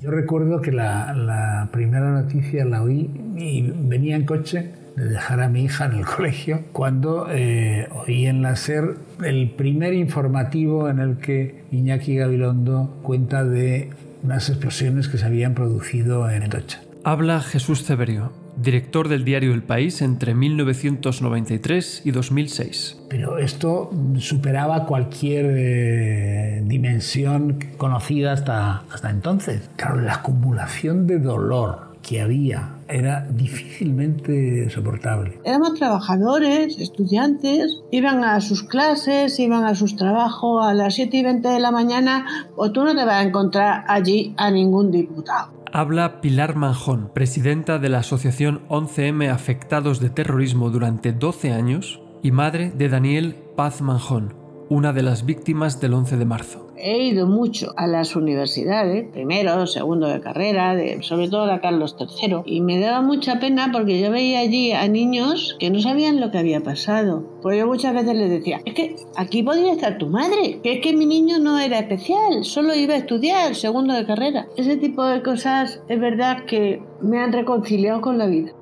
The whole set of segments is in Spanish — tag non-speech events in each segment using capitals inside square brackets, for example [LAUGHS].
Yo recuerdo que la, la primera noticia la oí y venía en coche de dejar a mi hija en el [LAUGHS] colegio cuando eh, oí en la SER el primer informativo en el que Iñaki Gabilondo cuenta de unas explosiones que se habían producido en Atocha. Habla Jesús Ceberio, director del diario El País entre 1993 y 2006. Pero esto superaba cualquier eh, dimensión conocida hasta, hasta entonces. Claro, la acumulación de dolor que había era difícilmente soportable. Éramos trabajadores, estudiantes, iban a sus clases, iban a sus trabajos a las 7 y 20 de la mañana, o tú no te vas a encontrar allí a ningún diputado. Habla Pilar Manjón, presidenta de la Asociación 11M Afectados de Terrorismo durante 12 años y madre de Daniel Paz Manjón, una de las víctimas del 11 de marzo. He ido mucho a las universidades, primero, segundo de carrera, sobre todo a Carlos III, y me daba mucha pena porque yo veía allí a niños que no sabían lo que había pasado. Pues yo muchas veces les decía, es que aquí podría estar tu madre, que es que mi niño no era especial, solo iba a estudiar segundo de carrera. Ese tipo de cosas es verdad que me han reconciliado con la vida.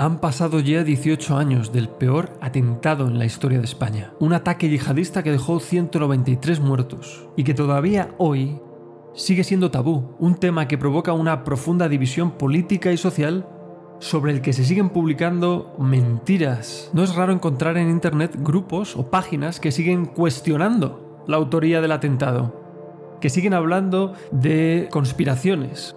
Han pasado ya 18 años del peor atentado en la historia de España, un ataque yihadista que dejó 193 muertos y que todavía hoy sigue siendo tabú, un tema que provoca una profunda división política y social sobre el que se siguen publicando mentiras. No es raro encontrar en Internet grupos o páginas que siguen cuestionando la autoría del atentado, que siguen hablando de conspiraciones,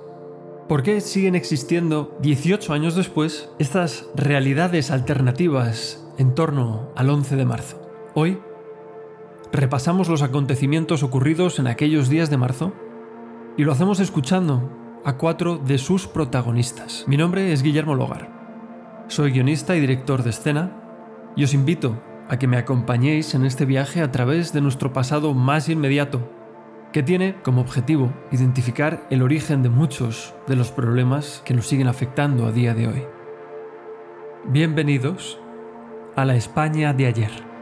¿Por qué siguen existiendo 18 años después estas realidades alternativas en torno al 11 de marzo? Hoy repasamos los acontecimientos ocurridos en aquellos días de marzo y lo hacemos escuchando a cuatro de sus protagonistas. Mi nombre es Guillermo Logar. Soy guionista y director de escena y os invito a que me acompañéis en este viaje a través de nuestro pasado más inmediato que tiene como objetivo identificar el origen de muchos de los problemas que nos siguen afectando a día de hoy. Bienvenidos a la España de ayer.